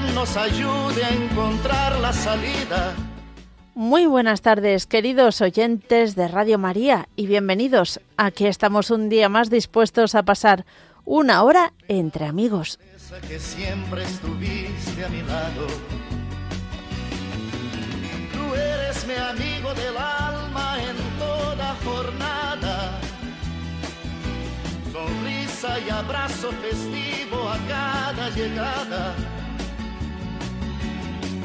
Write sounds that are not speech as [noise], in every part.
Virgen nos ayude a encontrar la salida. Muy buenas tardes, queridos oyentes de Radio María, y bienvenidos. Aquí estamos un día más dispuestos a pasar una hora entre amigos. Que siempre estuviste a mi lado. Tú eres mi amigo del alma en toda jornada. Sonrisa y abrazo festivo a cada llegada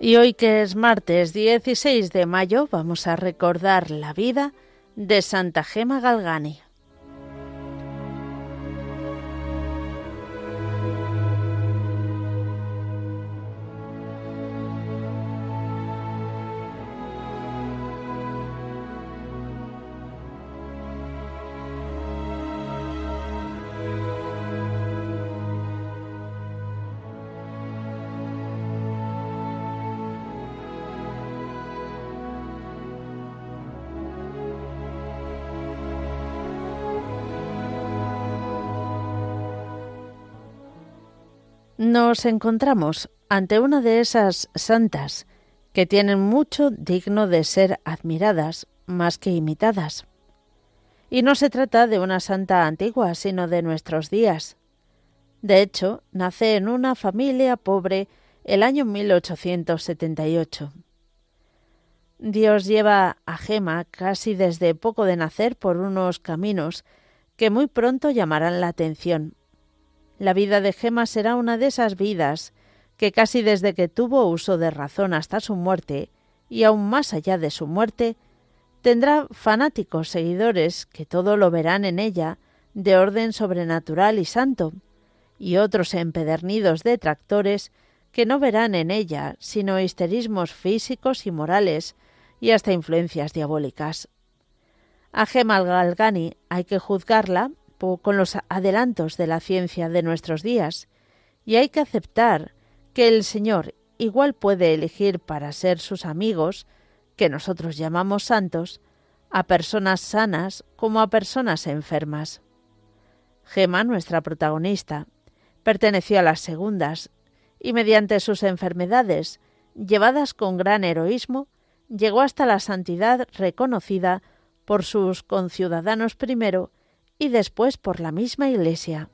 Y hoy que es martes 16 de mayo vamos a recordar la vida de Santa Gema Galgani. Nos encontramos ante una de esas santas que tienen mucho digno de ser admiradas más que imitadas. Y no se trata de una santa antigua, sino de nuestros días. De hecho, nace en una familia pobre el año 1878. Dios lleva a Gema casi desde poco de nacer por unos caminos que muy pronto llamarán la atención la vida de Gema será una de esas vidas que casi desde que tuvo uso de razón hasta su muerte, y aún más allá de su muerte, tendrá fanáticos seguidores que todo lo verán en ella de orden sobrenatural y santo, y otros empedernidos detractores que no verán en ella sino histerismos físicos y morales y hasta influencias diabólicas. A Gema Galgani hay que juzgarla con los adelantos de la ciencia de nuestros días, y hay que aceptar que el Señor igual puede elegir para ser sus amigos, que nosotros llamamos santos, a personas sanas como a personas enfermas. Gema, nuestra protagonista, perteneció a las segundas, y mediante sus enfermedades, llevadas con gran heroísmo, llegó hasta la santidad reconocida por sus conciudadanos primero y después por la misma Iglesia.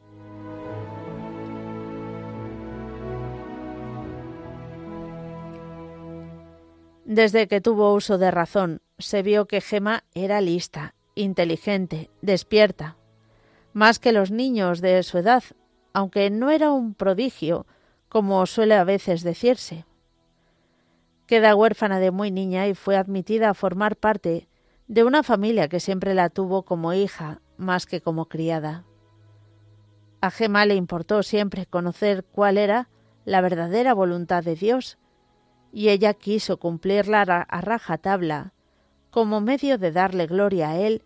Desde que tuvo uso de razón, se vio que Gema era lista, inteligente, despierta, más que los niños de su edad, aunque no era un prodigio, como suele a veces decirse. Queda huérfana de muy niña y fue admitida a formar parte de una familia que siempre la tuvo como hija más que como criada. A Gemma le importó siempre conocer cuál era la verdadera voluntad de Dios, y ella quiso cumplirla a raja tabla, como medio de darle gloria a Él,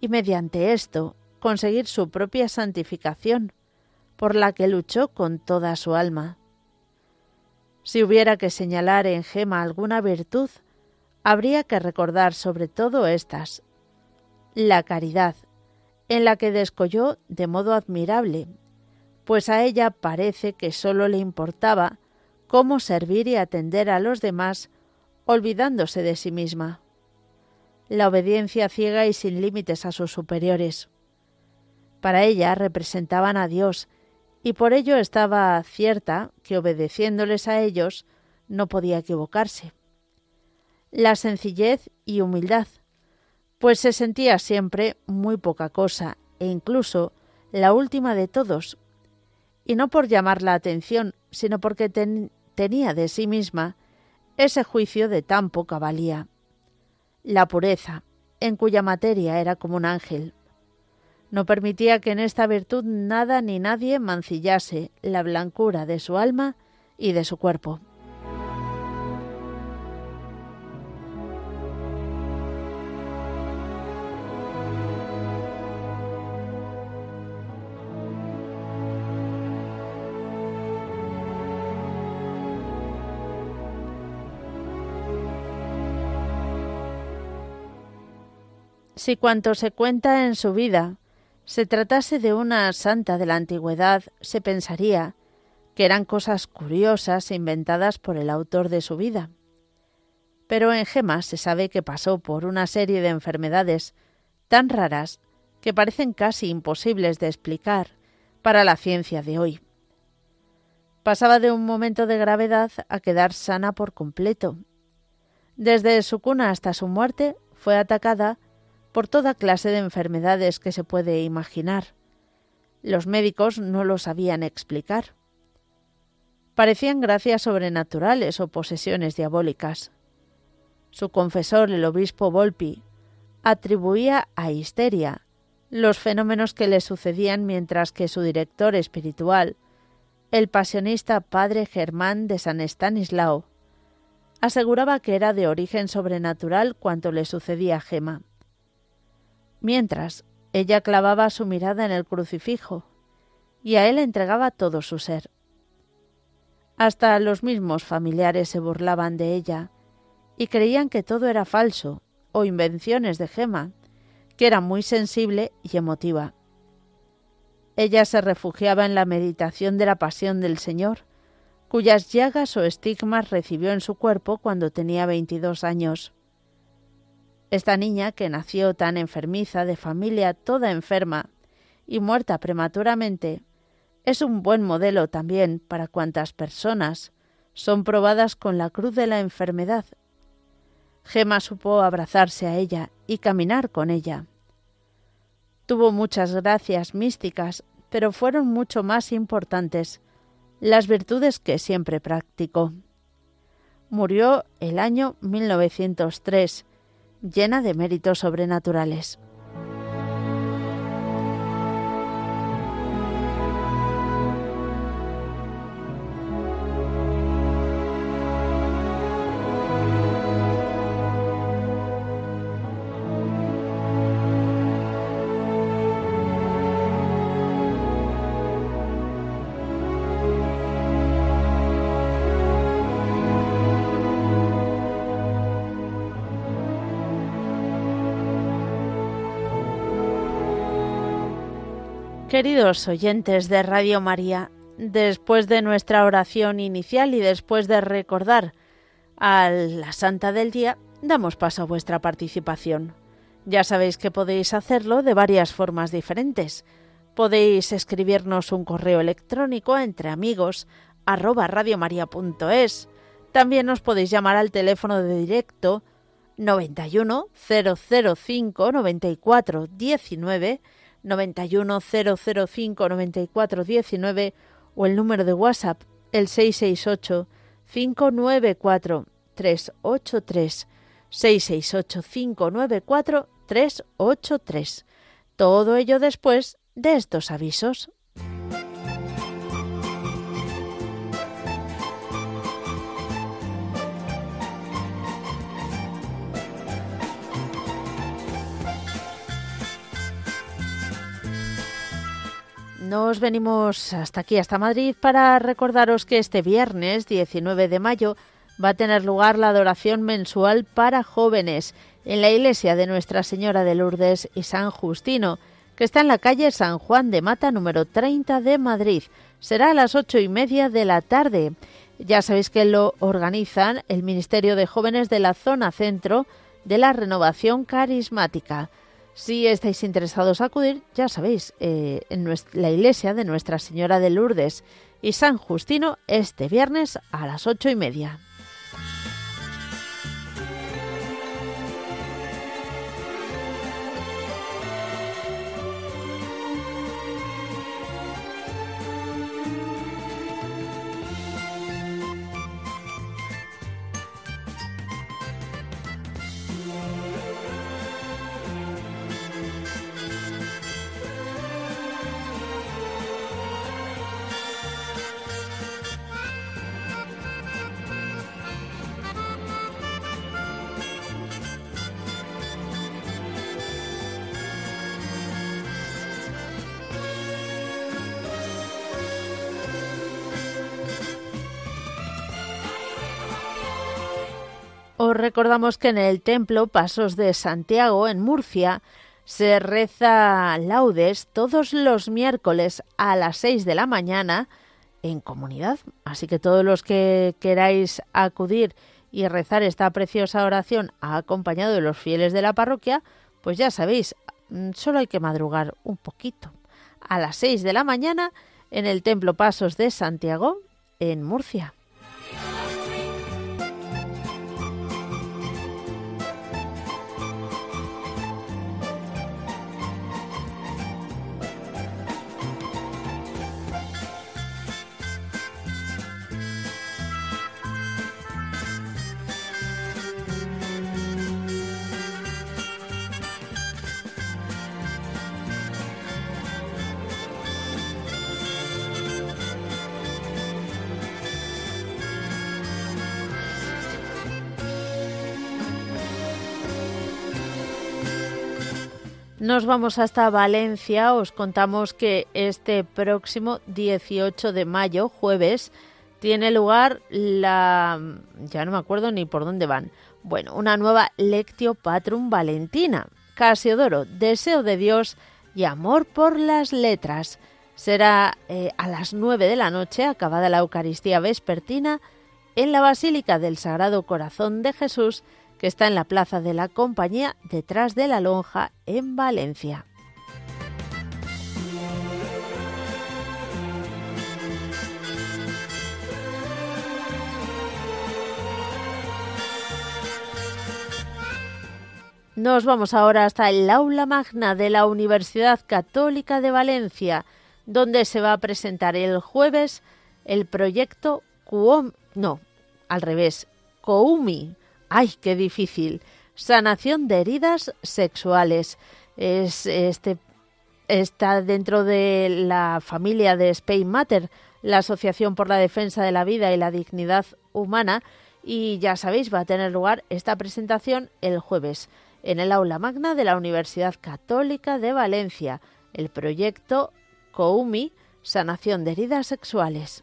y mediante esto conseguir su propia santificación, por la que luchó con toda su alma. Si hubiera que señalar en Gema alguna virtud, habría que recordar sobre todo estas la caridad, en la que descolló de modo admirable, pues a ella parece que sólo le importaba cómo servir y atender a los demás, olvidándose de sí misma. La obediencia ciega y sin límites a sus superiores. Para ella representaban a Dios, y por ello estaba cierta que obedeciéndoles a ellos no podía equivocarse. La sencillez y humildad, pues se sentía siempre muy poca cosa e incluso la última de todos, y no por llamar la atención, sino porque tenía de sí misma ese juicio de tan poca valía. La pureza, en cuya materia era como un ángel. No permitía que en esta virtud nada ni nadie mancillase la blancura de su alma y de su cuerpo. Si cuanto se cuenta en su vida se tratase de una santa de la antigüedad, se pensaría que eran cosas curiosas inventadas por el autor de su vida. Pero en Gema se sabe que pasó por una serie de enfermedades tan raras que parecen casi imposibles de explicar para la ciencia de hoy. Pasaba de un momento de gravedad a quedar sana por completo. Desde su cuna hasta su muerte fue atacada por toda clase de enfermedades que se puede imaginar. Los médicos no lo sabían explicar. parecían gracias sobrenaturales o posesiones diabólicas. Su confesor, el obispo Volpi, atribuía a histeria los fenómenos que le sucedían mientras que su director espiritual, el pasionista padre Germán de San Estanislao, aseguraba que era de origen sobrenatural cuanto le sucedía a Gema. Mientras, ella clavaba su mirada en el crucifijo y a él entregaba todo su ser. Hasta los mismos familiares se burlaban de ella y creían que todo era falso o invenciones de Gema, que era muy sensible y emotiva. Ella se refugiaba en la meditación de la pasión del Señor, cuyas llagas o estigmas recibió en su cuerpo cuando tenía veintidós años. Esta niña, que nació tan enfermiza, de familia toda enferma y muerta prematuramente, es un buen modelo también para cuantas personas son probadas con la cruz de la enfermedad. Gema supo abrazarse a ella y caminar con ella. Tuvo muchas gracias místicas, pero fueron mucho más importantes las virtudes que siempre practicó. Murió el año 1903, llena de méritos sobrenaturales. Queridos oyentes de Radio María, después de nuestra oración inicial y después de recordar a la Santa del Día, damos paso a vuestra participación. Ya sabéis que podéis hacerlo de varias formas diferentes. Podéis escribirnos un correo electrónico entre amigos arroba radiomaria.es. También nos podéis llamar al teléfono de directo 91 005 94 19 91005 9419 o el número de WhatsApp el 668 594 383 668 594 383. Todo ello después de estos avisos. Nos venimos hasta aquí, hasta Madrid, para recordaros que este viernes 19 de mayo va a tener lugar la adoración mensual para jóvenes en la iglesia de Nuestra Señora de Lourdes y San Justino, que está en la calle San Juan de Mata número 30 de Madrid. Será a las ocho y media de la tarde. Ya sabéis que lo organizan el Ministerio de Jóvenes de la Zona Centro de la Renovación Carismática. Si estáis interesados en acudir, ya sabéis, eh, en la iglesia de Nuestra Señora de Lourdes y San Justino este viernes a las ocho y media. Recordamos que en el templo Pasos de Santiago, en Murcia, se reza laudes todos los miércoles a las 6 de la mañana en comunidad. Así que todos los que queráis acudir y rezar esta preciosa oración acompañado de los fieles de la parroquia, pues ya sabéis, mm, solo hay que madrugar un poquito. A las 6 de la mañana en el Templo Pasos de Santiago, en Murcia. Nos vamos hasta Valencia. Os contamos que este próximo 18 de mayo, jueves, tiene lugar la... ya no me acuerdo ni por dónde van. Bueno, una nueva Lectio Patrum Valentina. Casiodoro, deseo de Dios y amor por las letras. Será eh, a las 9 de la noche, acabada la Eucaristía vespertina, en la Basílica del Sagrado Corazón de Jesús, que está en la Plaza de la Compañía, detrás de la Lonja, en Valencia. Nos vamos ahora hasta el aula magna de la Universidad Católica de Valencia, donde se va a presentar el jueves el proyecto Cuom, no, al revés, Coumi. ¡Ay, qué difícil! Sanación de heridas sexuales. Es este está dentro de la familia de Spain Matter, la Asociación por la Defensa de la Vida y la Dignidad Humana, y ya sabéis, va a tener lugar esta presentación el jueves en el aula magna de la Universidad Católica de Valencia, el proyecto COUMI, Sanación de Heridas Sexuales.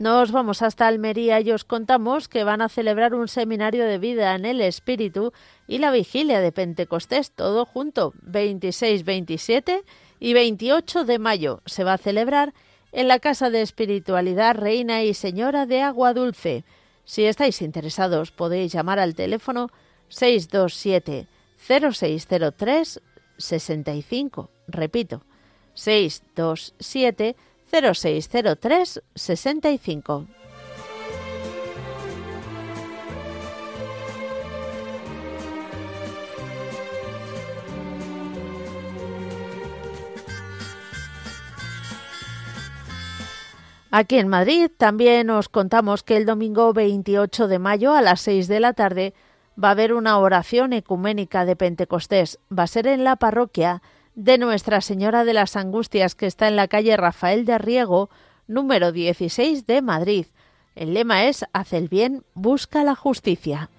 Nos vamos hasta Almería y os contamos que van a celebrar un seminario de vida en el Espíritu y la vigilia de Pentecostés, todo junto, 26, 27 y 28 de mayo. Se va a celebrar en la Casa de Espiritualidad Reina y Señora de Agua Dulce. Si estáis interesados, podéis llamar al teléfono 627 0603 65. Repito, 627 0603 65. Aquí en Madrid también os contamos que el domingo 28 de mayo a las 6 de la tarde va a haber una oración ecuménica de Pentecostés. Va a ser en la parroquia de Nuestra Señora de las Angustias, que está en la calle Rafael de Riego, número 16 de Madrid. El lema es Haz el bien, busca la justicia.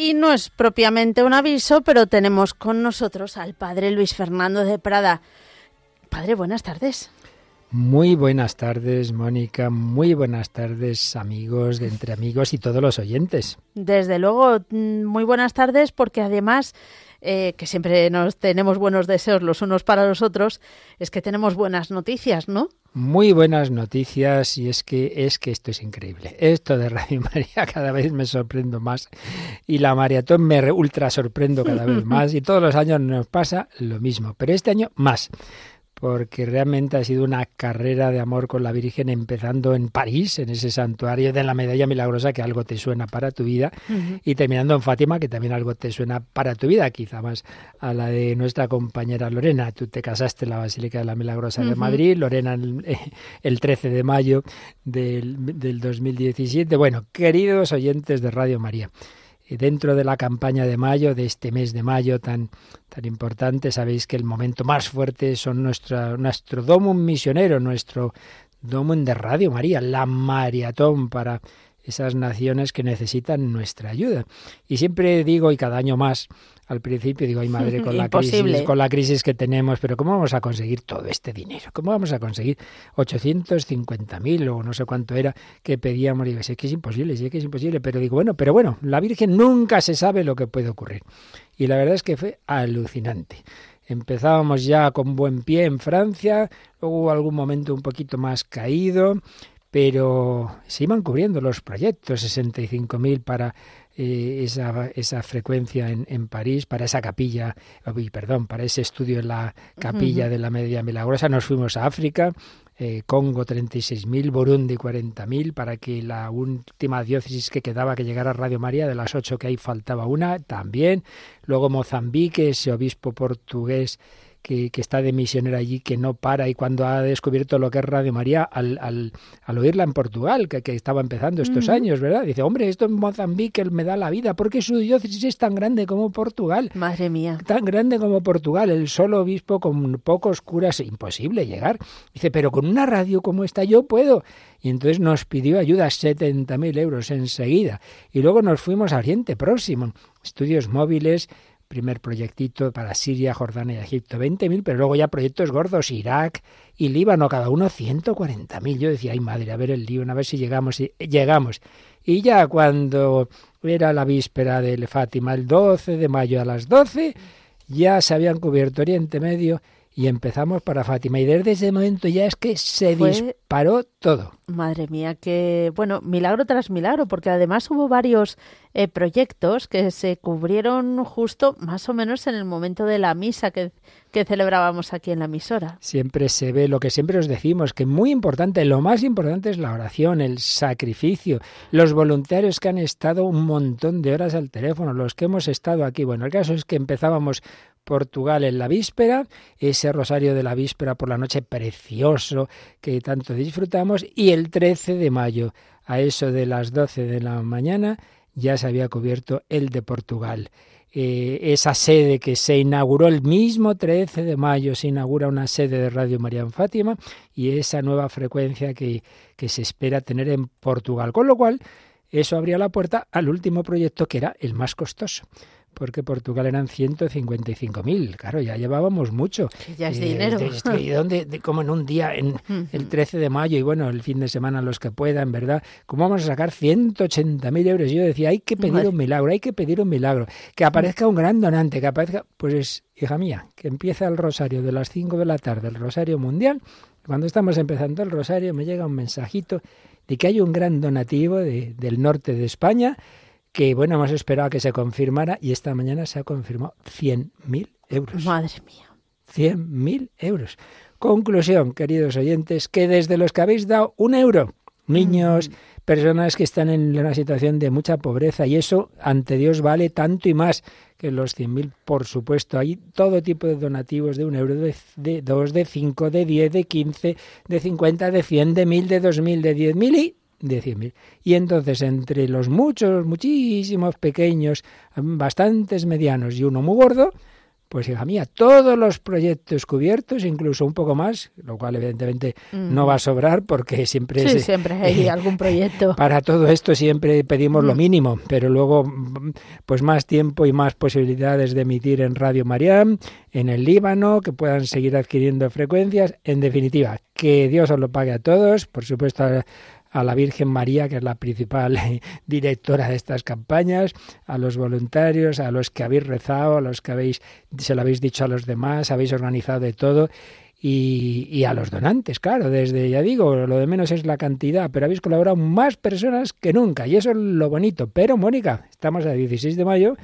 Y no es propiamente un aviso, pero tenemos con nosotros al padre Luis Fernando de Prada. Padre, buenas tardes. Muy buenas tardes, Mónica. Muy buenas tardes, amigos de Entre Amigos y todos los oyentes. Desde luego, mm, muy buenas tardes, porque además eh, que siempre nos tenemos buenos deseos los unos para los otros, es que tenemos buenas noticias, ¿no? Muy buenas noticias y es que es que esto es increíble. Esto de Radio [laughs] María cada vez me sorprendo más y la maratón me ultra sorprendo cada vez [laughs] más y todos los años nos pasa lo mismo, pero este año más porque realmente ha sido una carrera de amor con la Virgen, empezando en París, en ese santuario de la Medalla Milagrosa, que algo te suena para tu vida, y terminando en Fátima, que también algo te suena para tu vida, quizá más a la de nuestra compañera Lorena. Tú te casaste en la Basílica de la Milagrosa de Madrid, Lorena [laughs] el, 13 de mayo del, del 2017. Bueno, queridos oyentes de Radio María, dentro de la campaña de mayo, de este mes de mayo tan, tan importante, sabéis que el momento más fuerte son nuestra, nuestro domum misionero, nuestro domum de Radio María, la maratón para esas naciones que necesitan nuestra ayuda. Y siempre digo, y cada año más, al principio digo, ay madre, con [laughs] la crisis, con la crisis que tenemos, pero ¿cómo vamos a conseguir todo este dinero? ¿Cómo vamos a conseguir 850.000 o no sé cuánto era que pedíamos? Digo, sé que es imposible, sé que es imposible, pero digo, bueno, pero bueno, la Virgen nunca se sabe lo que puede ocurrir. Y la verdad es que fue alucinante. Empezábamos ya con buen pie en Francia, luego hubo algún momento un poquito más caído, pero se iban cubriendo los proyectos, 65.000 para eh, esa, esa, frecuencia en, en, París, para esa capilla, perdón, para ese estudio en la capilla de la Media Milagrosa. Nos fuimos a África, eh, Congo 36.000, Burundi 40.000, para que la última diócesis que quedaba que llegara a Radio María, de las ocho que hay faltaba una, también. Luego Mozambique, ese obispo portugués que, está de misionera allí, que no para, y cuando ha descubierto lo que es Radio María, al, al, al oírla en Portugal, que, que estaba empezando estos años, ¿verdad? Dice, hombre, esto en Mozambique me da la vida, porque su diócesis es tan grande como Portugal. Madre mía. Tan grande como Portugal, el solo obispo con pocos curas, imposible llegar. Dice, pero con una radio como esta yo puedo. Y entonces nos pidió ayuda, 70.000 euros enseguida. Y luego nos fuimos a Oriente Próximo, estudios móviles, primer proyectito para Siria, Jordania y Egipto, 20.000, pero luego ya proyectos gordos, Irak y Líbano, cada uno 140.000. Yo decía, ay madre, a ver el Líbano, a ver si llegamos. Y llegamos. Y ya cuando era la víspera del Fátima, el 12 de mayo a las 12, ya se habían cubierto Oriente Medio y empezamos para Fátima. Y desde ese momento ya es que se disparó todo. Madre mía, que bueno, milagro tras milagro, porque además hubo varios eh, proyectos que se cubrieron justo más o menos en el momento de la misa que, que celebrábamos aquí en la emisora. Siempre se ve lo que siempre os decimos, que muy importante, lo más importante es la oración, el sacrificio, los voluntarios que han estado un montón de horas al teléfono, los que hemos estado aquí. Bueno, el caso es que empezábamos Portugal en la víspera, ese rosario de la víspera por la noche precioso que tanto disfrutamos, y el 13 de mayo, a eso de las 12 de la mañana, ya se había cubierto el de Portugal. Eh, esa sede que se inauguró el mismo 13 de mayo, se inaugura una sede de Radio María en Fátima y esa nueva frecuencia que, que se espera tener en Portugal. Con lo cual, eso abría la puerta al último proyecto que era el más costoso porque Portugal eran 155.000. Claro, ya llevábamos mucho. ya es dinero. ¿Y dónde, como en un día, en el 13 de mayo y bueno, el fin de semana los que puedan, ¿verdad? ¿Cómo vamos a sacar 180.000 euros? Yo decía, hay que pedir un milagro, hay que pedir un milagro. Que aparezca un gran donante, que aparezca... Pues hija mía, que empieza el rosario de las 5 de la tarde, el rosario mundial. Cuando estamos empezando el rosario me llega un mensajito de que hay un gran donativo del norte de España que bueno, hemos esperado a que se confirmara y esta mañana se ha confirmado 100.000 euros. Madre mía. 100.000 euros. Conclusión, queridos oyentes, que desde los que habéis dado un euro, niños, mm. personas que están en una situación de mucha pobreza, y eso ante Dios vale tanto y más que los 100.000, por supuesto. Hay todo tipo de donativos de un euro, de, de dos, de cinco, de diez, de quince, de cincuenta, de cien, de mil, de dos mil, de diez mil y de 100.000. Y entonces entre los muchos, muchísimos pequeños, bastantes medianos y uno muy gordo, pues hija mía, todos los proyectos cubiertos, incluso un poco más, lo cual evidentemente no va a sobrar porque siempre sí, siempre hay [laughs] algún proyecto. Para todo esto siempre pedimos lo mínimo, pero luego pues más tiempo y más posibilidades de emitir en Radio Mariam, en el Líbano, que puedan seguir adquiriendo frecuencias, en definitiva, que Dios os lo pague a todos, por supuesto a la Virgen María, que es la principal [laughs] directora de estas campañas, a los voluntarios, a los que habéis rezado, a los que habéis, se lo habéis dicho a los demás, habéis organizado de todo y, a los donantes, claro, desde, ya digo, lo de menos es la cantidad, pero habéis colaborado más personas que nunca y eso es lo bonito. Pero, Mónica, estamos a 16 de mayo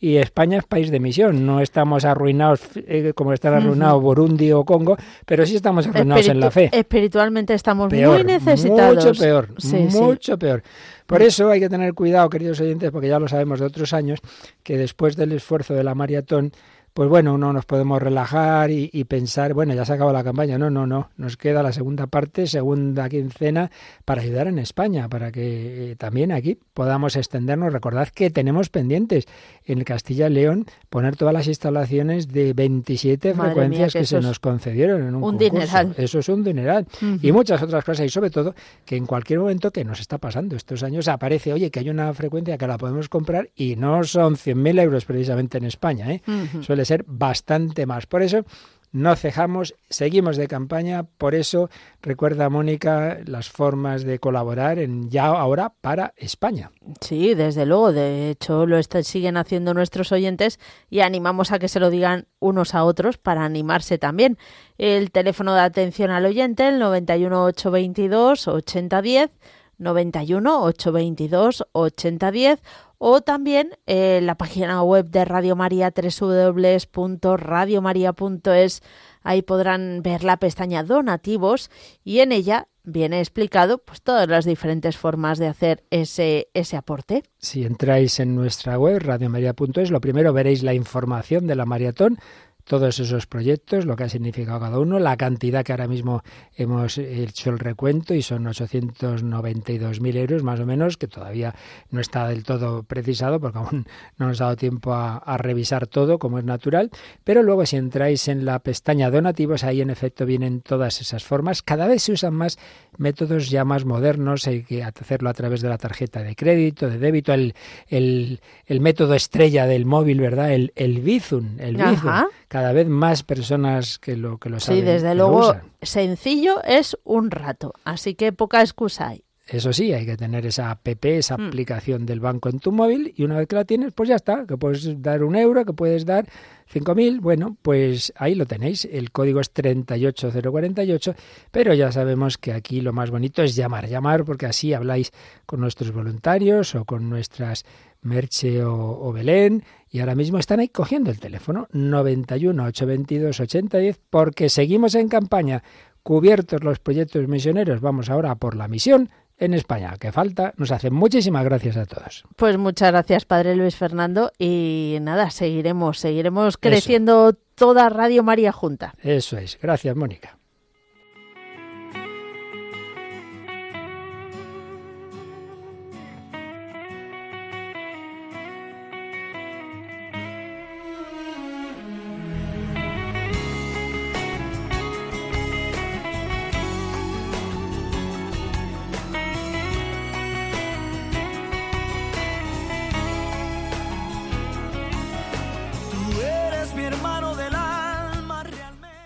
y España es país de misión, no estamos arruinados eh, como están arruinados Burundi o Congo, pero sí estamos arruinados en la fe. Espiritualmente estamos muy necesitados. Mucho peor, mucho peor. Por eso hay que tener cuidado, queridos oyentes, porque ya lo sabemos de otros años, que después del esfuerzo de la maratón, pues bueno, no nos podemos relajar y, pensar, bueno, ya se acabó la campaña. No, no, no. Nos queda la segunda parte, segunda quincena, para ayudar en España, para que eh, también aquí podamos extendernos. Recordad que tenemos pendientes en Castilla y León poner todas las instalaciones de 27 frecuencias que, se nos concedieron en un, un dineral. Eso es un dineral. Y muchas otras cosas. Y sobre todo que en cualquier momento que nos está pasando estos años aparece, oye, que hay una frecuencia que la podemos comprar y no son 100.000 euros precisamente en España. ¿eh? Suele ser bastante más. Por eso no cejamos, seguimos de campaña, por eso recuerda Mónica las formas de colaborar en ya ahora para España. Sí, desde luego, de hecho lo siguen haciendo nuestros oyentes y animamos a que se lo digan unos a otros para animarse también. El teléfono de atención al oyente, el 91 822 8010, 91 822 8010 o también eh, la página web de Radio María www.radiomaria.es. Ahí podrán ver la pestaña donativos y en ella viene explicado pues todas las diferentes formas de hacer ese, ese aporte. Si entráis en nuestra web radiomaria.es, lo primero veréis la información de la maratón todos esos proyectos, lo que ha significado cada uno, la cantidad que ahora mismo hemos hecho el recuento y son 892.000 euros más o menos, que todavía no está del todo precisado porque aún no nos ha dado tiempo a, revisar todo como es natural, pero luego si entráis en la pestaña donativos, ahí en efecto vienen todas esas formas. Cada vez se usan más métodos ya más modernos, hay que hacerlo a través de la tarjeta de crédito, de débito, el, el, método estrella del móvil, ¿verdad? El, el Bizum, el Bizum cada vez más personas que lo que lo saben. Sí, desde luego, sencillo es un rato, así que poca excusa hay. Eso sí, hay que tener esa app, esa mm. aplicación del banco en tu móvil y una vez que la tienes, pues ya está, que puedes dar un euro, que puedes dar 5.000, bueno, pues ahí lo tenéis, el código es 38048, pero ya sabemos que aquí lo más bonito es llamar, llamar porque así habláis con nuestros voluntarios o con nuestras Merche o, Belén, y ahora mismo están ahí cogiendo el teléfono 91 822 8010 porque seguimos en campaña. Cubiertos los proyectos misioneros, vamos ahora por la misión en España. Que falta, nos hacen muchísimas gracias a todos. Pues muchas gracias, Padre Luis Fernando. Y nada, seguiremos, seguiremos creciendo toda Radio María junta. Eso es. Gracias, Mónica.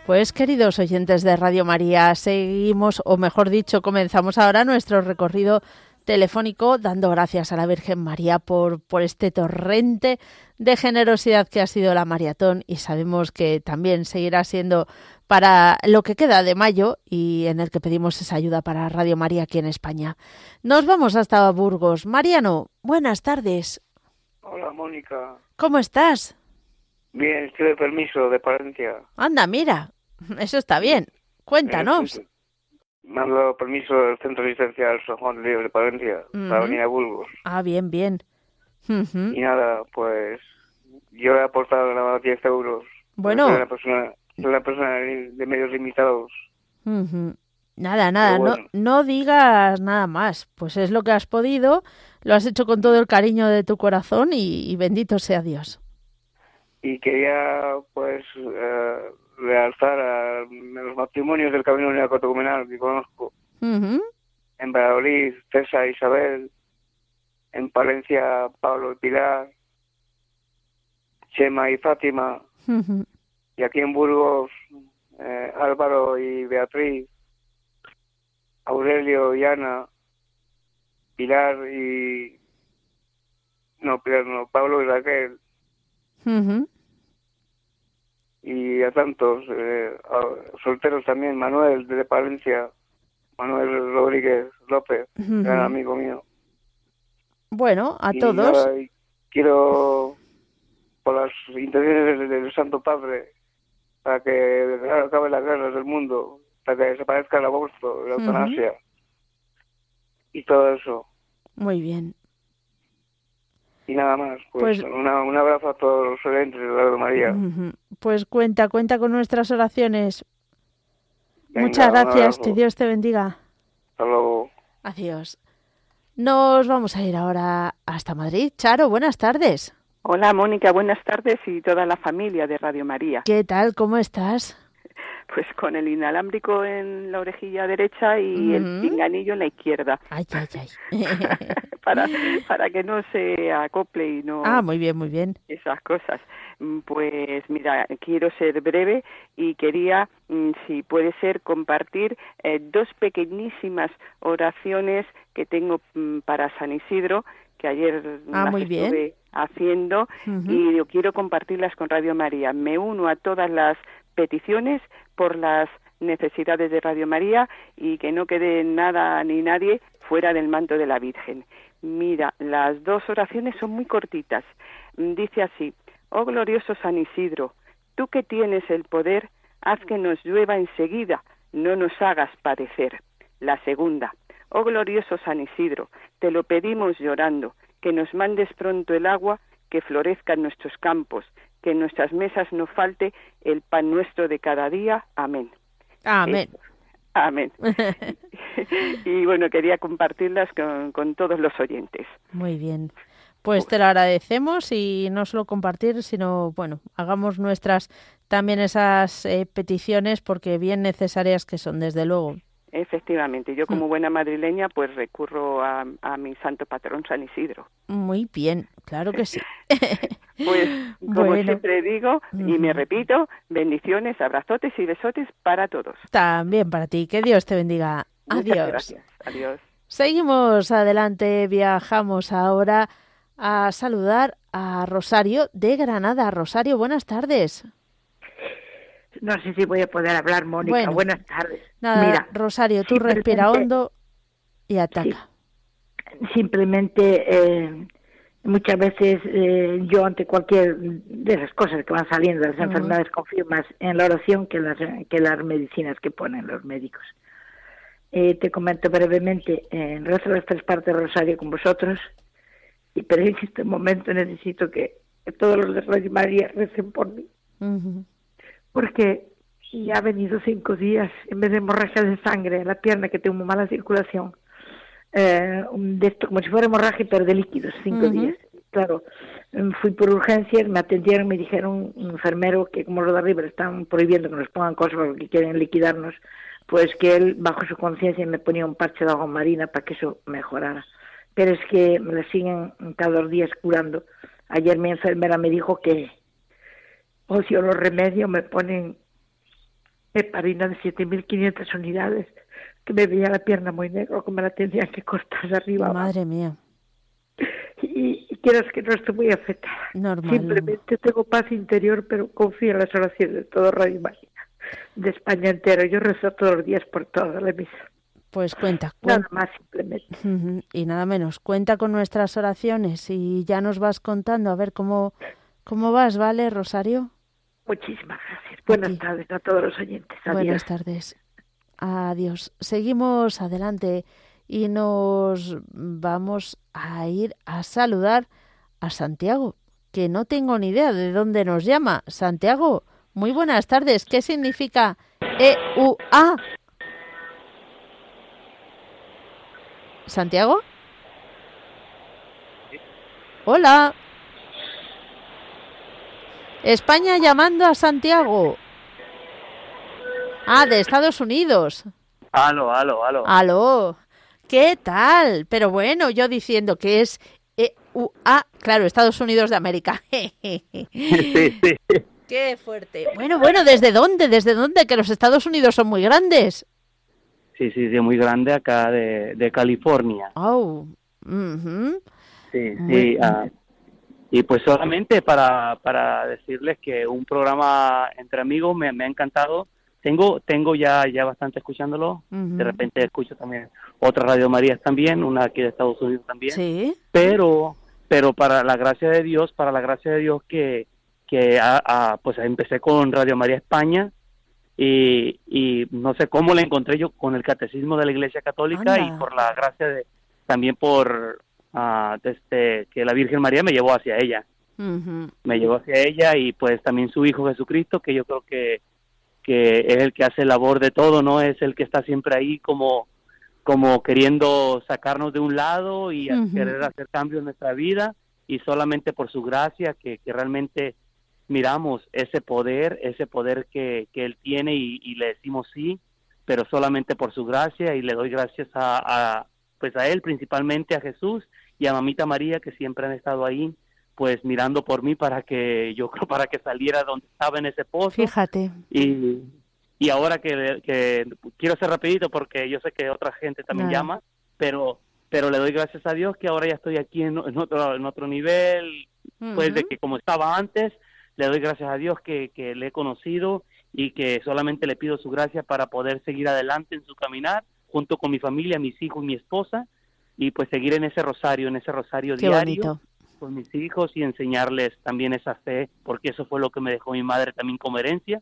Pues queridos oyentes de Radio María, seguimos, o mejor dicho, comenzamos ahora nuestro recorrido telefónico dando gracias a la Virgen María por, por este torrente de generosidad que ha sido la maratón y sabemos que también seguirá siendo para lo que queda de mayo y en el que pedimos esa ayuda para Radio María aquí en España. Nos vamos hasta Burgos. Mariano, buenas tardes. Hola, Mónica. ¿Cómo estás? Bien, estoy de permiso de Palencia. Anda, mira, [laughs] Eso está bien. Cuéntanos. Me han dado permiso del Centro Asistencial San Juan de de Palencia para venir a Burgos. Ah, bien, bien. Y nada, pues yo he aportado nada más 10 euros. Bueno. Soy una persona, una persona de medios limitados. Nada, nada, no, no digas nada más. Pues es lo que has podido, lo has hecho con todo el cariño de tu corazón y, bendito sea Dios. Y quería, pues, eh, realzar a los matrimonios del Camino Neocotocumenal que conozco. En Valladolid, César Isabel. En Palencia, Pablo y Pilar. Chema y Fátima. Y aquí en Burgos, eh, Álvaro y Beatriz. Aurelio y Ana. Pilar y... No, Pilar no, Pablo y Raquel y a tantos eh, solteros también, Manuel de Palencia, Manuel Rodríguez López, gran amigo mío. Bueno, a todos. quiero, por las intenciones del, Santo Padre, para que acabe las guerras del mundo, para que desaparezca el aborto, la eutanasia y todo eso. Muy bien. Y nada más, pues, pues un abrazo a todos los oyentes de Radio María. Pues cuenta, cuenta con nuestras oraciones. Muchas gracias, que Dios te bendiga. Hasta luego. Adiós. Nos vamos a ir ahora hasta Madrid. Charo, buenas tardes. Hola, Mónica, buenas tardes y toda la familia de Radio María. ¿Qué tal? ¿Cómo estás? Pues con el inalámbrico en la orejilla derecha y el pinganillo en la izquierda. Ay, ay, ay. [laughs] [laughs] para, para que no se acople y no... Ah, muy bien, muy bien. Esas cosas. Mm, pues mira, quiero ser breve y quería, mm, si puede ser, compartir eh, dos pequeñísimas oraciones que tengo mm, para San Isidro, que ayer ah, muy estuve haciendo y quiero compartirlas con Radio María. Me uno a todas las peticiones por las necesidades de Radio María y que no quede nada ni nadie fuera del manto de la Virgen. Mira, las dos oraciones son muy cortitas. Dice así, oh glorioso San Isidro, tú que tienes el poder, haz que nos llueva enseguida, no nos hagas padecer. La segunda, oh glorioso San Isidro, te lo pedimos llorando, que nos mandes pronto el agua, que florezca en nuestros campos, que en nuestras mesas no falte el pan nuestro de cada día. Amén. Amén. amén. [laughs] [laughs] y bueno, quería compartirlas con, todos los oyentes. Muy bien. Pues te lo agradecemos y no solo compartir, sino, bueno, hagamos nuestras también esas eh, peticiones porque bien necesarias que son, desde luego. Efectivamente, yo como mm. buena madrileña pues recurro a, mi santo patrón San Isidro. Muy bien, claro que sí. [laughs] pues como siempre digo y me repito, bendiciones, abrazotes y besotes para todos. También para ti, que Dios te bendiga. Adiós. gracias. Adiós. Seguimos adelante, viajamos ahora a saludar a Rosario de Granada. Rosario, buenas tardes. No sé si voy a poder hablar, Mónica. Buenas tardes. Mira, Rosario, tú respira hondo y ataca. simplemente, eh, muchas veces eh, yo ante cualquier de esas cosas que van saliendo, las enfermedades, confío más en la oración que, las, que las medicinas que ponen los médicos. Eh, te comento brevemente, en rezo las tres partes de Rosario con vosotros, y pero en este momento necesito que, todos los de Radio María recen por mí porque ya ha venido cinco días, en vez de hemorragia de sangre en la pierna, que tengo mala circulación, eh, de esto, como si fuera hemorragia, pero de líquidos, cinco días. Claro, em, fui por urgencias, me atendieron, me dijeron un enfermero que como los de arriba están prohibiendo que nos pongan cosas porque quieren liquidarnos, pues que él, bajo su conciencia, me ponía un parche de agua marina para que eso mejorara. Pero es que me la siguen cada dos días curando. Ayer mi enfermera me dijo que o si los remedios me ponen heparina de 7.500 unidades, que me veía la pierna muy negra, que me la tendrían que cortar de arriba. Madre mía. Y, quiero que no estoy muy afectada. Normal. Simplemente tengo paz interior, pero confío en las oraciones de todo Radio María, de España entero. Yo rezo todos los días por toda la misa. Pues cuenta, cuenta. Nada más simplemente. Y nada menos. Cuenta con nuestras oraciones y ya nos vas contando a ver cómo, cómo vas, ¿vale, Rosario? Muchísimas gracias. Buenas tardes a todos los oyentes. Buenas tardes. Adiós. Seguimos adelante y nos vamos a ir a saludar a Santiago, que no tengo ni idea de dónde nos llama. Santiago, muy buenas tardes. ¿Qué significa EUA? ¿Santiago? Hola. España llamando a Santiago. Ah, de Estados Unidos. Aló, aló, aló. Aló. ¿Qué tal? Pero bueno, yo diciendo que es EUA, claro, Estados Unidos de América. [laughs] sí, sí. Qué fuerte. Bueno, bueno, ¿desde dónde? ¿Desde dónde? Que los Estados Unidos son muy grandes. Sí, sí, sí, muy grande acá de, California. Oh. Sí, sí. Y pues solamente para, para decirles que un programa entre amigos me, me ha encantado. Tengo tengo ya ya bastante escuchándolo. De repente escucho también otras Radio Marías también, una aquí de Estados Unidos también. Sí. Pero pero para la gracia de Dios, para la gracia de Dios que que a, pues empecé con Radio María España y, y no sé cómo la encontré yo con el catecismo de la Iglesia Católica y por la gracia de también por uh, desde que la Virgen María me llevó hacia ella. Me llevó hacia ella y pues también su Hijo Jesucristo, que yo creo que, que es el que hace labor de todo, ¿no? Es el que está siempre ahí como, como queriendo sacarnos de un lado y querer hacer cambios en nuestra vida y solamente por su gracia que, que realmente miramos ese poder, ese poder que, que Él tiene y, le decimos sí, pero solamente por su gracia y le doy gracias a, pues a Él principalmente, a Jesús y a Mamita María que siempre han estado ahí pues mirando por mí para que yo [laughs] creo para que saliera donde estaba en ese pozo. Fíjate. Y, y ahora que, que quiero ser rapidito porque yo sé que otra gente también llama, pero pero le doy gracias a Dios que ahora ya estoy aquí en, otro en otro nivel, pues de que como estaba antes, le doy gracias a Dios que, que le he conocido y que solamente le pido su gracia para poder seguir adelante en su caminar junto con mi familia, mis hijos y mi esposa y pues seguir en ese rosario, en ese rosario diario con mis hijos y enseñarles también esa fe, porque eso fue lo que me dejó mi madre también como herencia.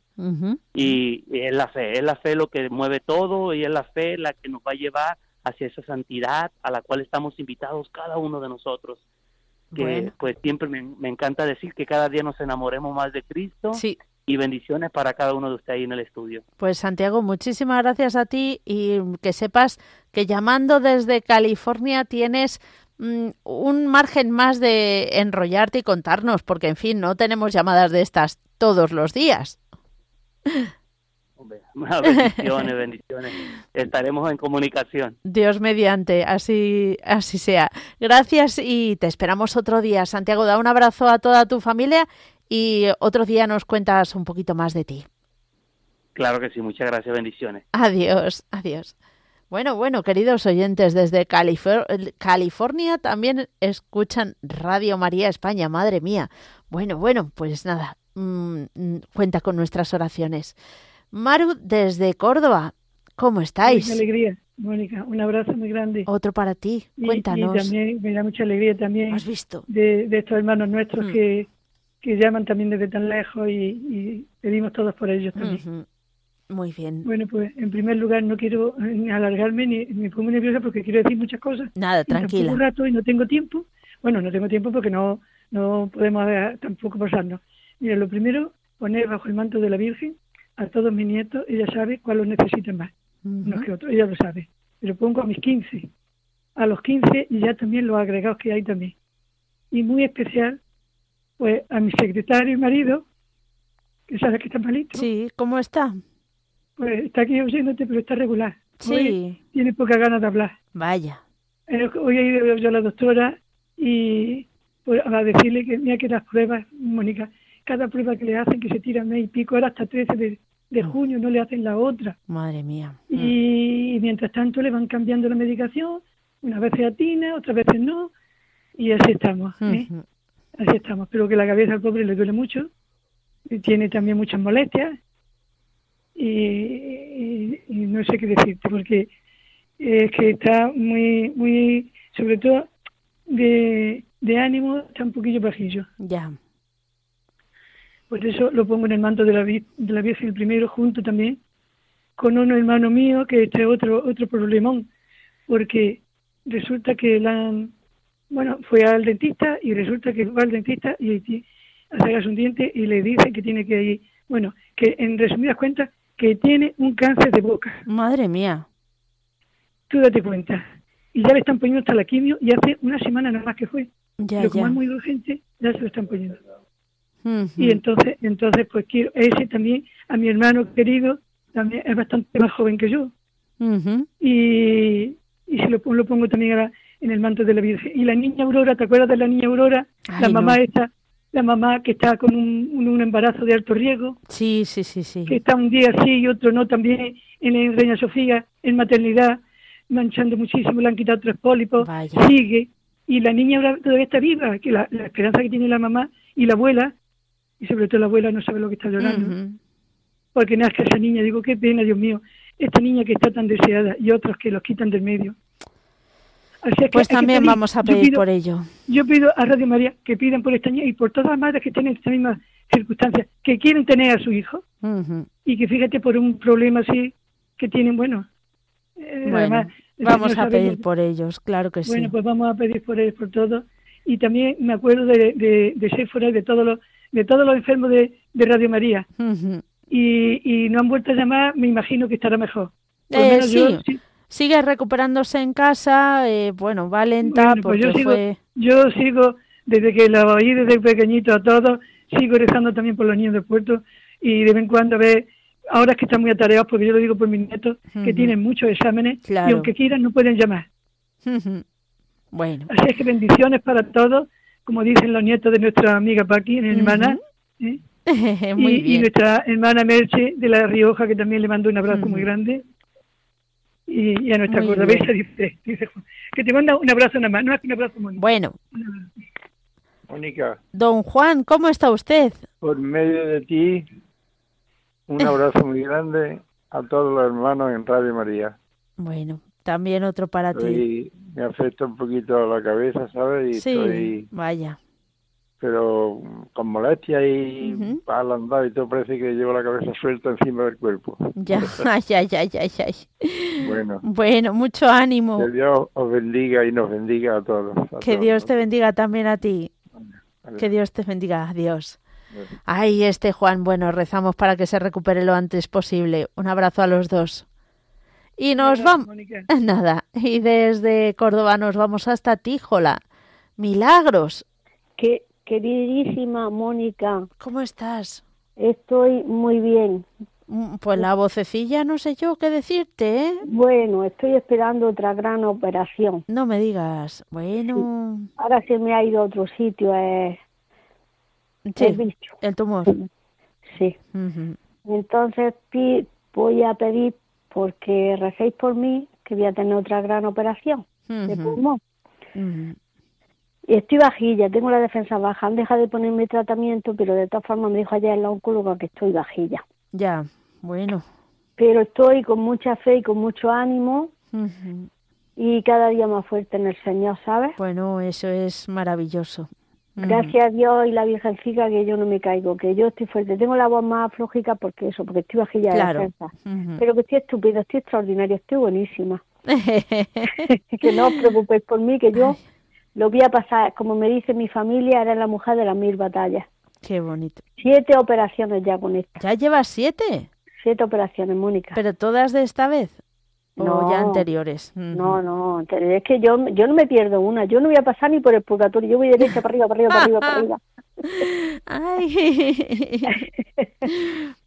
y, es la fe, es la fe lo que mueve todo y es la fe la que nos va a llevar hacia esa santidad a la cual estamos invitados cada uno de nosotros que pues siempre me, encanta decir que cada día nos enamoremos más de Cristo. Y bendiciones para cada uno de ustedes ahí en el estudio. Pues Santiago, muchísimas gracias a ti y que sepas que llamando desde California tienes mm, un margen más de enrollarte y contarnos, porque en fin, no tenemos llamadas de estas todos los días. [laughs] bendiciones, bendiciones. Estaremos en comunicación. Dios mediante, así, así sea. Gracias y te esperamos otro día. Santiago, da un abrazo a toda tu familia y otro día nos cuentas un poquito más de ti. Claro que sí, muchas gracias, bendiciones. Adiós, adiós. Bueno, bueno, queridos oyentes, desde California también escuchan Radio María España, madre mía. Bueno, bueno, pues nada, mm, mm, cuenta con nuestras oraciones. Maru desde Córdoba. ¿Cómo estáis? Mucha alegría, Mónica. Un abrazo muy grande. Otro para ti. Cuéntanos. Y, también me da mucha alegría también. ¿Has visto? De, estos hermanos nuestros mm. que, que llaman también desde tan lejos y, pedimos todos por ellos también. Muy bien. Bueno, pues en primer lugar no quiero eh, alargarme ni me pongo nerviosa porque quiero decir muchas cosas. Nada, tranquila. Un rato y no tengo tiempo. Bueno, no tengo tiempo porque no no podemos tampoco pasarnos. Mira, lo primero, poner bajo el manto de la Virgen a todos mis nietos, ella sabe cuál los necesitan más, no que otros, ella lo sabe. Pero pongo a mis 15, a los 15 y ya también los agregados que hay también. Y muy especial, pues a mi secretario y marido, que sabe que está malito. Sí, ¿cómo está? Pues está aquí oyéndote, pero está regular. Sí. tiene poca ganas de hablar. Vaya. Eh, hoy he ido yo a la doctora y pues, a decirle que mira que las pruebas, Mónica, cada prueba que le hacen, que se tiran mes y pico, ahora hasta 13 de, de mm. junio no le hacen la otra. Madre mía. Y, mientras tanto le van cambiando la medicación, una vez atina, otras veces no, y así estamos. ¿eh? Así estamos. Pero que la cabeza al pobre le duele mucho, y tiene también muchas molestias, y, no sé qué decirte, porque es que está muy, muy, sobre todo de, de ánimo, está un poquillo bajillo. Ya. Pues eso lo pongo en el manto de la, de la Virgen el primero, junto también con un hermano mío que este otro otro problemón, porque resulta que la bueno, fue al dentista y resulta que va al dentista y hace un diente y le dicen que tiene que ir, bueno, que en resumidas cuentas, que tiene un cáncer de boca. Madre mía. Tú date cuenta. Y ya le están poniendo hasta la quimio y hace una semana nada más que fue. Ya, Pero como es muy urgente, ya se lo están poniendo. Y entonces, entonces pues quiero, ese también, a mi hermano querido, también es bastante más joven que yo. Y, y se lo, lo pongo también ahora en el manto de la Virgen. Y la niña Aurora, ¿te acuerdas de la niña Aurora? la mamá esta, la mamá que está con un, un, embarazo de alto riesgo. Sí, sí, sí, sí. Que está un día sí y otro no también en, Reina Sofía, en maternidad, manchando muchísimo, le han quitado tres pólipos. Sigue, y la niña ahora todavía está viva, que la, esperanza que tiene la mamá y la abuela, y sobre todo la abuela no sabe lo que está llorando, porque nazca esa niña, digo, qué pena, Dios mío, esta niña que está tan deseada y otros que los quitan del medio. Pues también vamos a pedir por ello. Yo pido a Radio María que pidan por esta niña y por todas las madres que estén en esta misma circunstancia, que quieren tener a su hijo y que fíjate por un problema así que tienen, bueno, eh, bueno vamos a pedir por ellos, claro que sí. Bueno, pues vamos a pedir por ellos, por todo. Y también me acuerdo de, de, de Sephora y de todos los, de todos los enfermos de, de Radio María. y, y no han vuelto a llamar, me imagino que estará mejor. Eh, sí. Sigue recuperándose en casa, eh, bueno, va lenta pues yo sigo, Yo sigo, desde que la oí desde pequeñito a todos, sigo rezando también por los niños del puerto y de vez en cuando ve ahora es que están muy atareados, porque yo lo digo por mis nietos, que tienen muchos exámenes y aunque quieran no pueden llamar. Bueno. Así es que bendiciones para todos, como dicen los nietos de nuestra amiga Paqui, mi hermana. ¿eh? [laughs] y, nuestra hermana Merche de La Rioja, que también le mando un abrazo muy grande. Y, a nuestra cordobesa dice, dice, que te manda un abrazo nada más, no un abrazo muy Bueno. Mónica. Don Juan, ¿cómo está usted? Por medio de ti, un [laughs] abrazo muy grande a todos los hermanos en Radio María. Bueno, también otro para ti. Me afecta un poquito la cabeza, ¿sabes? Y sí, vaya. Pero con molestia y al andar y todo parece que llevo la cabeza suelta encima del cuerpo. [laughs] Ya, ya, ya, ya, ya. Bueno. Bueno, mucho ánimo. Que Dios os bendiga y nos bendiga a todos. que Dios te bendiga también a ti. Que Dios te bendiga. Adiós. Ay, este Juan, bueno, rezamos para que se recupere lo antes posible. Un abrazo a los dos. Y nos vamos. [laughs] Nada. Y desde Córdoba nos vamos hasta Tíjola. Milagros. Qué, queridísima Mónica. ¿Cómo estás? Estoy muy bien. Mm, pues la vocecilla no sé yo qué decirte, ¿eh? Bueno, estoy esperando otra gran operación. No me digas. Bueno. Ahora se me ha ido a otro sitio. Eh el El tumor. Sí. Entonces voy a pedir porque recéis por mí que voy a tener otra gran operación de pulmón. Y estoy bajilla, tengo la defensa baja. Han dejado de ponerme tratamiento, pero de todas formas me dijo ayer la oncóloga que estoy bajilla. Ya, bueno. Pero estoy con mucha fe y con mucho ánimo y cada día más fuerte en el Señor, ¿sabes? Bueno, eso es maravilloso. Gracias a Dios y la Virgencita que yo no me caigo, que yo estoy fuerte. Tengo la voz más flojica porque eso, porque estoy bajilla de defensa. Pero que estoy estúpida, estoy extraordinaria, estoy buenísima. [laughs] [laughs] que no os preocupéis por mí, que yo lo voy a pasar, como me dice mi familia, era la mujer de las mil batallas. Qué bonito. Siete operaciones ya con esta. ¿Ya llevas siete? Siete operaciones, Mónica. ¿Pero todas de esta vez? no, ya anteriores. No, no, es que yo, yo no me pierdo una, yo no voy a pasar ni por el purgatorio, yo voy derecha para arriba, para arriba, para arriba, para arriba. [laughs] Ay.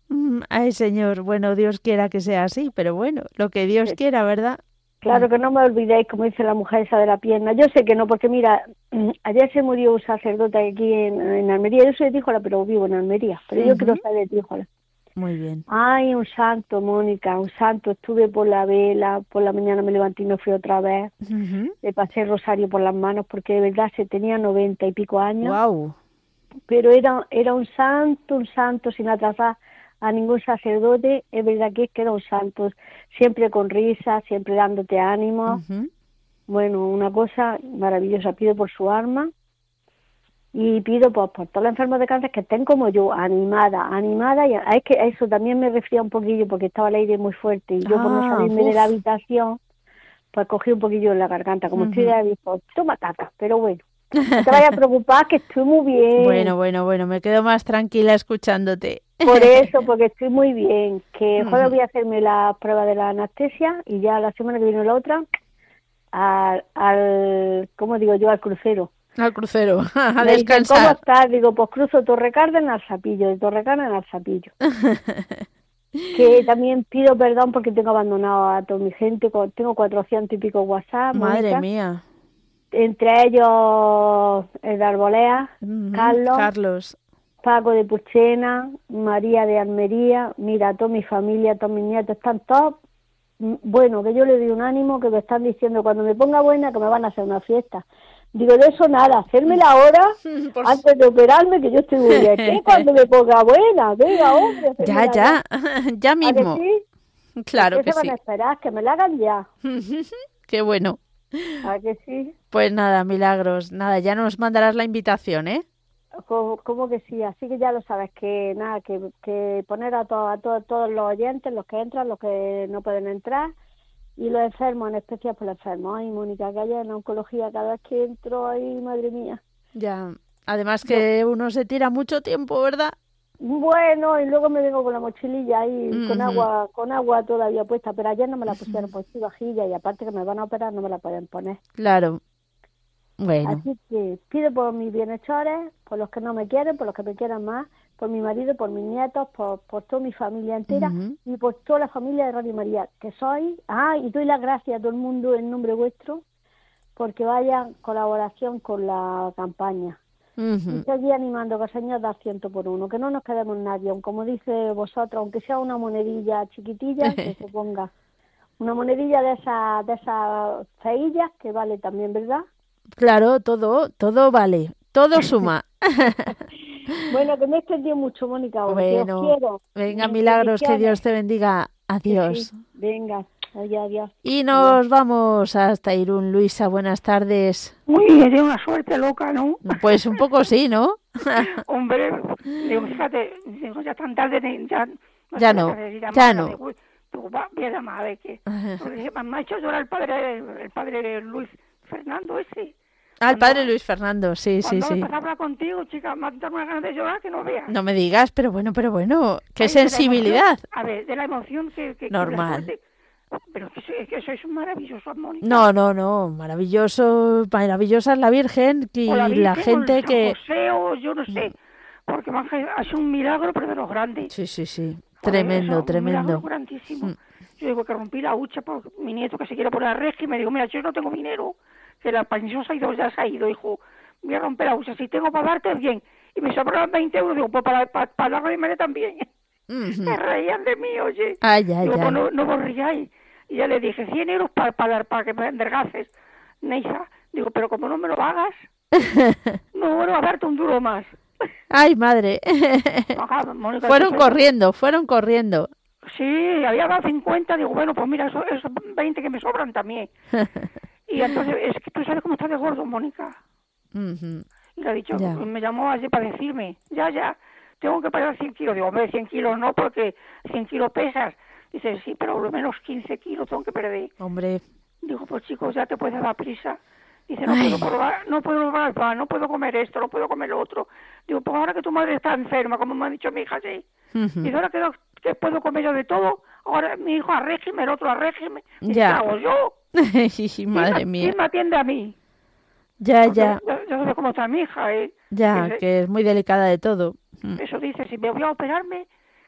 [laughs] Ay, Señor, bueno, Dios quiera que sea así, pero bueno, lo que Dios quiera, ¿verdad? Claro que no me olvidéis, como dice la mujer esa de la pierna. Yo sé que no, porque mira, [clears throat] ayer se murió un sacerdote aquí en, Almería. Yo soy de Tíjola, pero vivo en Almería. Pero yo quiero ser de Tíjola. Muy bien. Ay, un santo, Mónica, un santo. Estuve por la vela, por la mañana me levanté y me fui otra vez. Le pasé el rosario por las manos porque de verdad se tenía noventa y pico años. Wow. Pero era, era un santo, un santo sin atrasar a ningún sacerdote. Es verdad que es que era un santo, siempre con risa, siempre dándote ánimo. Bueno, una cosa maravillosa. Pido por su alma y pido pues, por todos los enfermos de cáncer que estén como yo, animada, animada, y es que eso también me resfría un poquillo porque estaba el aire muy fuerte y yo por no ah, salirme de la habitación, pues cogí un poquillo en la garganta, como estoy de dijo, toma tata, pero bueno, no te vayas a preocupar que estoy muy bien. Bueno, bueno, bueno, me quedo más tranquila escuchándote. Por [laughs] eso, porque estoy muy bien, que jueves voy a hacerme la prueba de la anestesia y ya la semana que viene la otra, al, al ¿cómo digo yo?, al crucero al crucero, [laughs] a descansar. ¿Cómo estás? Digo, pues cruzo Torrecárdenas al Zapillo, de Torrecárdenas al Zapillo. [laughs] que también pido perdón porque tengo abandonado a toda mi gente, tengo cuatrocientos y pico WhatsApp. Madre mía. Entre ellos el de Arbolea, Carlos, Carlos, Paco de Puchena, María de Almería, mira, toda mi familia, todos mis nietos, están todos, mm, bueno, que yo le doy un ánimo, que me están diciendo cuando me ponga buena que me van a hacer una fiesta Digo, de eso nada, hacérmela ahora [laughs] antes de operarme, que yo estoy muy bien. [laughs] ¿Qué? Cuando me ponga buena, venga, hombre. Ya, ya, [laughs] ya mismo. Claro que, se van a esperar? Que me la hagan ya. Qué bueno. ¿A que sí? Pues nada, milagros. Nada, ya nos mandarás la invitación, ¿eh? ¿Cómo, que sí? Así que ya lo sabes, que nada, que, que poner a, a todos los oyentes, los que entran, los que no pueden entrar, y los enfermos, en especial por los enfermos. Ay, Mónica, que haya en oncología cada vez que entro, ay, madre mía. Ya, además que uno se tira mucho tiempo, ¿verdad? Bueno, y luego me vengo con la mochililla ahí, con agua con agua todavía puesta, pero ayer no me la pusieron, pues sí, vajilla, y aparte que me van a operar, no me la pueden poner. Claro. Bueno. Así que pido por mis bienhechores, por los que no me quieren, por los que me quieran más, por mi marido, por mis nietos, por, por toda mi familia entera y por toda la familia de Radio María, que soy. Ah, y doy las gracias a todo el mundo en nombre vuestro, porque vaya colaboración con la campaña. Y seguir animando que Señor da ciento por uno, que no nos quedemos nadie, como dice vosotros, aunque sea una monedilla chiquitilla, [laughs] que se ponga. Una monedilla de esas de esas feillas, que vale también, ¿verdad? Claro, todo, todo vale, todo suma. [laughs] bueno, que me extendió mucho, Mónica. Bueno, quiero. venga, milagros, que Dios te bendiga. Adiós. Venga, adiós. Y nos vamos hasta Irún. Luisa, buenas tardes. Uy, de una suerte loca, ¿no? Pues un poco sí, ¿no? [laughs] Hombre, digo, fíjate, digo, ya tan tarde, ya, no, ya no, ya no. Digo, va, voy a llamar, a ver qué. Me ha hecho llorar el padre, el padre de Luis Fernando ese. Ah, el padre Luis Fernando, sí, sí, sí. Cuando hablar contigo, chica, me ha una ganas de llorar que no veas. No me digas, pero bueno, pero bueno, qué sensibilidad. a ver, de la emoción que... que Normal. Que pero que, que sois un maravilloso, Mónica. No, no, no, maravilloso, maravillosa es la Virgen y la, gente que... José, o yo no sé, porque ha sido un milagro, pero de los grandes. Sí, sí, sí, tremendo, tremendo. Un milagro grandísimo. Mm. Yo digo que rompí la hucha por mi nieto que se quiere poner a régimen, y me digo, mira, yo no tengo dinero que la pensión se ha ido, ya se ha ido, hijo, voy a romper la usa, si tengo para darte bien, y me sobraron 20 euros, digo, pues para, para, para la de también. Se reían de mí, oye. Ay, ay, Pues no, no vos ríais. Y ya le dije, 100 euros para, para, para que me endergaces, Neisa. Digo, pero como no me lo hagas, [laughs] no vuelvo a darte un duro más. Ay, madre. fueron corriendo, fueron corriendo. Sí, había dado 50, digo, bueno, pues mira, esos, esos 20 que me sobran también. [laughs] Y entonces, es que tú sabes cómo está de gordo, Mónica. Y le ha dicho, me llamó así para decirme, ya, ya, tengo que pagar 100 kilos. Digo, hombre, 100 kilos no, porque 100 kilos pesas. Dice, sí, pero por lo menos 15 kilos tengo que perder. Hombre. Digo, pues chicos, ya te puedes dar prisa. Dice, no puedo, probar, no puedo probar pan, no puedo comer esto, no puedo comer lo otro. Digo, pues ahora que tu madre está enferma, como me ha dicho mi hija, sí. Y ahora que, que, puedo comer yo de todo, ahora mi hijo a régimen, el otro a régimen. Ya. hago yo? [laughs] Madre mía. ¿Quién me atiende a mí? Ya, ya. Yo, sé cómo está mi hija, ¿eh? Ya, que es muy delicada de todo. Mm. Eso dice, si me voy a operarme,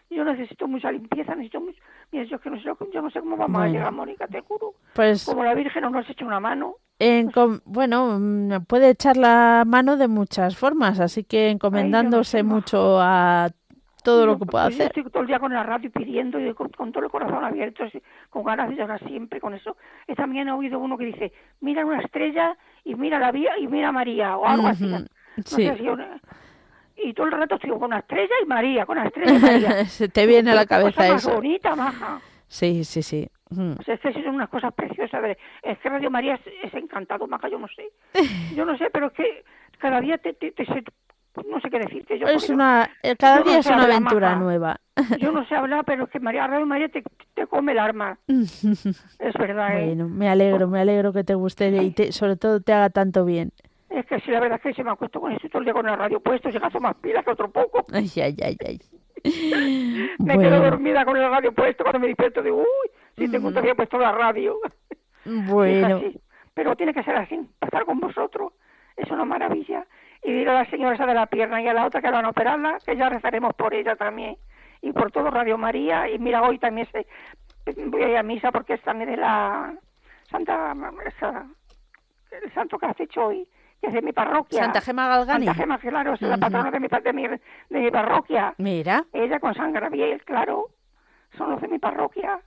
yo necesito mucha limpieza, necesito mucho... Mira, yo, que no sé, yo no sé cómo vamos a llegar, Mónica, te juro. Pues... Como la Virgen no nos ha hecho una mano. En bueno, mm, puede echar la mano de muchas formas, así que encomendándose mucho a todo lo que pueda pues hacer. Yo estoy todo el día con la radio pidiendo y con, todo el corazón abierto, con ganas de llorar siempre con eso. Y también he oído uno que dice, mira una estrella y mira la vía y mira María o algo así. sí. Y todo el rato estoy con estrella y María, con estrella y María. [laughs] Se te viene a la cabeza eso. bonita, maja. Sí, sí, sí. O sea, es que son unas cosas preciosas. Es que Radio María es, encantado, maja, yo no sé. [laughs] Yo no sé, pero es que cada día te, te, te, pues no sé qué decirte. Yo, es una, eh, cada día es una aventura nueva. Yo no [laughs] sé hablar, pero es que María Radio María te, te come el arma. es verdad. ¿eh? Bueno, me alegro, me alegro que te guste y te, sobre todo te haga tanto bien. Es que sí, la verdad es que se me acuesto con eso todo el día con la radio puesto, se más pilas que otro poco. [laughs] Ay, ay, ay, ay. [laughs] me quedo dormida con el radio puesto cuando me despierto digo, uy, si tengo todavía puesto la radio. [laughs] Bueno. Pero tiene que ser así, estar con vosotros. Es una maravilla y dile a la señora esa de la pierna y a la otra que van a operarla, que ya rezaremos por ella también. Y por todo Radio María. Y mira, hoy también se, voy a ir a misa porque es también de la Santa, el santo que has hecho hoy, que es de mi parroquia. Santa Gema Galgani. Santa Gema, claro, es la patrona de mi, de, mi, de mi parroquia. Mira. Ella con San Gabriel, claro, son los de mi parroquia.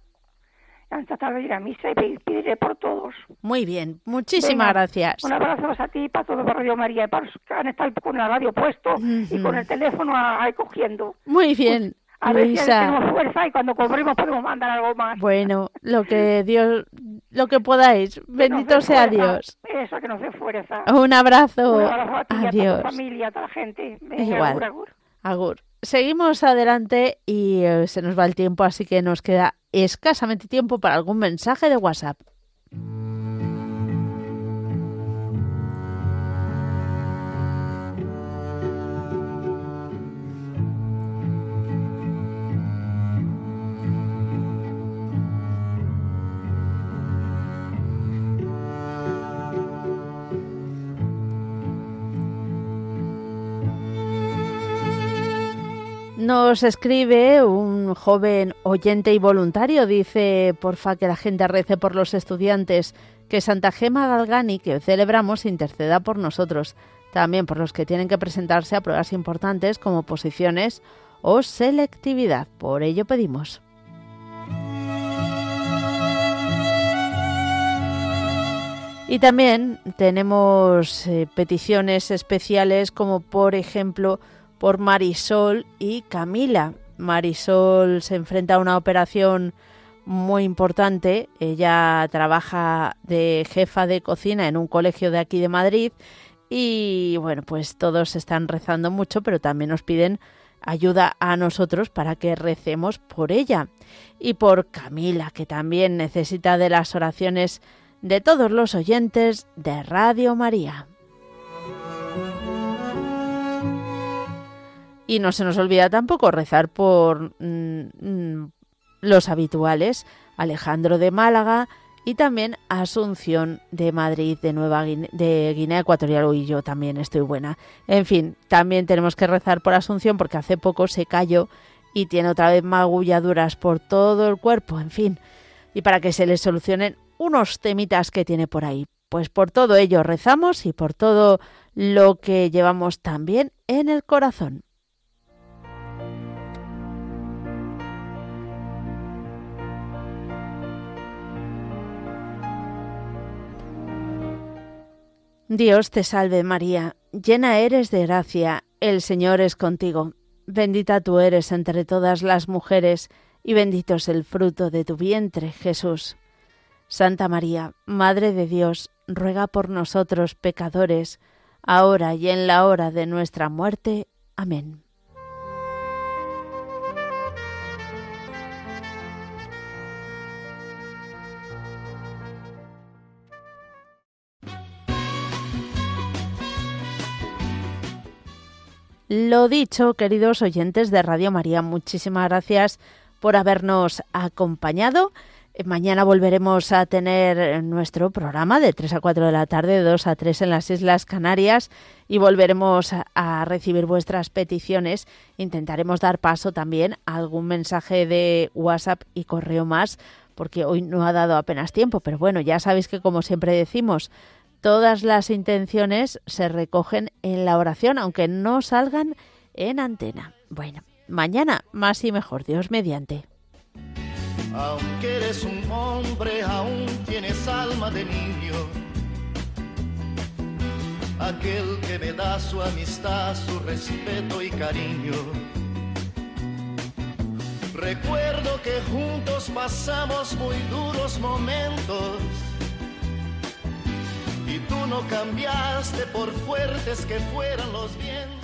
esta tarde ir a misa y pediré por todos. Muy bien, muchísimas gracias. Un abrazo a ti, para todo Radio María, para los que han estado con la radio puesto y con el teléfono ahí cogiendo. Muy bien. A ver si tenemos fuerza y cuando cobremos podemos mandar algo más. Bueno, lo que Dios, lo que podáis. Bendito sea Dios. Eso, que nos dé fuerza. Un abrazo. Un abrazo a ti, Adiós. a tu familia, a toda la gente. Igual. agur. Seguimos adelante y eh, se nos va el tiempo, así que nos queda escasamente tiempo para algún mensaje de WhatsApp. Nos escribe un joven oyente y voluntario, dice, porfa, que la gente rece por los estudiantes, que Santa Gema Galgani, que celebramos, interceda por nosotros, también por los que tienen que presentarse a pruebas importantes como posiciones o selectividad. Por ello pedimos. Y también tenemos eh, peticiones especiales como por ejemplo por Marisol y Camila. Marisol se enfrenta a una operación muy importante. Ella trabaja de jefa de cocina en un colegio de aquí de Madrid y bueno, pues todos están rezando mucho, pero también nos piden ayuda a nosotros para que recemos por ella y por Camila, que también necesita de las oraciones de todos los oyentes de Radio María. Y no se nos olvida tampoco rezar por mm, mm, los habituales, Alejandro de Málaga y también Asunción de Madrid, de Nueva de Guinea Ecuatorial, y yo también estoy buena. En fin, también tenemos que rezar por Asunción porque hace poco se cayó y tiene otra vez magulladuras por todo el cuerpo, en fin, y para que se le solucionen unos temitas que tiene por ahí. Pues por todo ello rezamos y por todo lo que llevamos también en el corazón. Dios te salve María, llena eres de gracia, el Señor es contigo, bendita tú eres entre todas las mujeres, y bendito es el fruto de tu vientre, Jesús. Santa María, Madre de Dios, ruega por nosotros pecadores, ahora y en la hora de nuestra muerte. Amén. Lo dicho, queridos oyentes de Radio María, muchísimas gracias por habernos acompañado. Eh, mañana volveremos a tener nuestro programa de 3 a 4 de la tarde, de 2 a 3 en las Islas Canarias y volveremos a, recibir vuestras peticiones. Intentaremos dar paso también a algún mensaje de WhatsApp y correo más, porque hoy no ha dado apenas tiempo, pero bueno, ya sabéis que como siempre decimos, Todas las intenciones se recogen en la oración, aunque no salgan en antena. Bueno, mañana más y mejor, Dios mediante. Aunque eres un hombre, aún tienes alma de niño. Aquel que me da su amistad, su respeto y cariño. Recuerdo que juntos pasamos muy duros momentos y tú no cambiaste por fuertes que fueran los vientos.